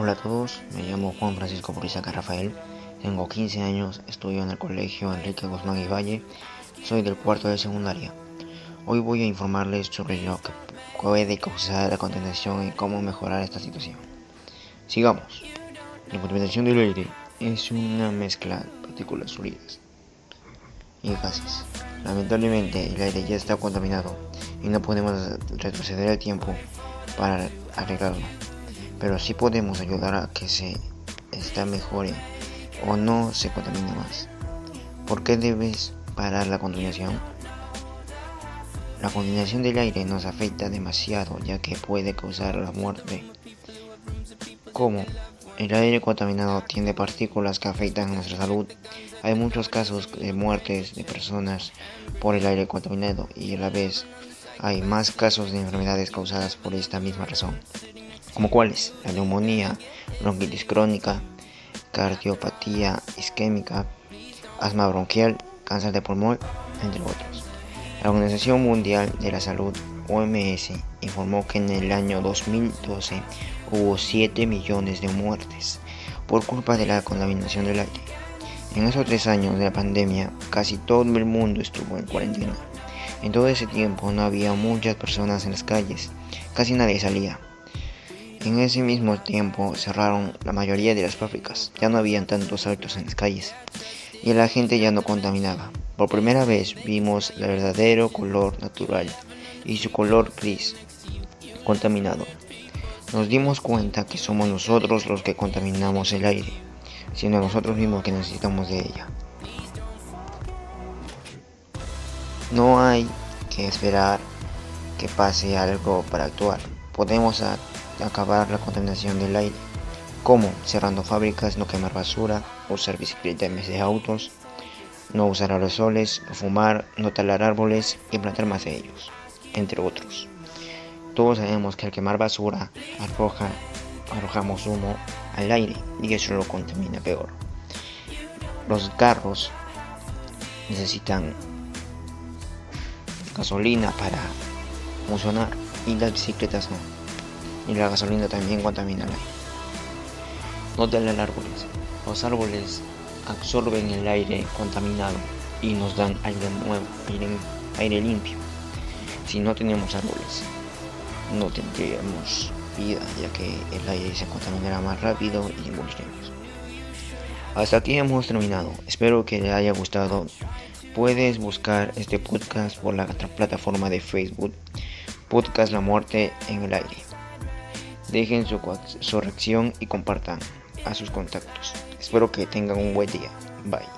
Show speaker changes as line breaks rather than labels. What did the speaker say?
Hola a todos, me llamo Juan Francisco Purizaca Rafael, tengo 15 años, estudio en el colegio Enrique Guzmán y Valle, soy del cuarto de secundaria. Hoy voy a informarles sobre lo que puede causar la contaminación y cómo mejorar esta situación. Sigamos. La contaminación del aire es una mezcla de partículas sólidas y gases. Lamentablemente el aire ya está contaminado y no podemos retroceder el tiempo para arreglarlo pero sí podemos ayudar a que se está mejore o no se contamine más. ¿Por qué debes parar la contaminación? La contaminación del aire nos afecta demasiado ya que puede causar la muerte. ¿Cómo? El aire contaminado tiene partículas que afectan a nuestra salud. Hay muchos casos de muertes de personas por el aire contaminado y a la vez hay más casos de enfermedades causadas por esta misma razón como cuáles la neumonía, bronquitis crónica, cardiopatía isquémica, asma bronquial, cáncer de pulmón, entre otros. La Organización Mundial de la Salud, OMS, informó que en el año 2012 hubo 7 millones de muertes por culpa de la contaminación del aire. En esos tres años de la pandemia, casi todo el mundo estuvo en cuarentena. En todo ese tiempo no había muchas personas en las calles, casi nadie salía. En ese mismo tiempo cerraron la mayoría de las fábricas, ya no habían tantos autos en las calles y la gente ya no contaminaba. Por primera vez vimos el verdadero color natural y su color gris contaminado. Nos dimos cuenta que somos nosotros los que contaminamos el aire, sino nosotros mismos que necesitamos de ella. No hay que esperar que pase algo para actuar. Podemos acabar la contaminación del aire, como cerrando fábricas, no quemar basura, usar bicicleta en vez de autos, no usar aerosoles, fumar, no talar árboles y plantar más de ellos, entre otros. Todos sabemos que al quemar basura arroja, arrojamos humo al aire y eso lo contamina peor. Los carros necesitan gasolina para funcionar y las bicicletas no y la gasolina también contamina el aire. No talar árboles. Los árboles absorben el aire contaminado y nos dan aire nuevo, aire, limpio. Si no tenemos árboles, no tendríamos vida, ya que el aire se contaminará más rápido y moriremos. Hasta aquí hemos terminado. Espero que les haya gustado. Puedes buscar este podcast por la plataforma de Facebook, Podcast La Muerte en el Aire. Dejen su, su reacción y compartan a sus contactos. Espero que tengan un buen día. Bye.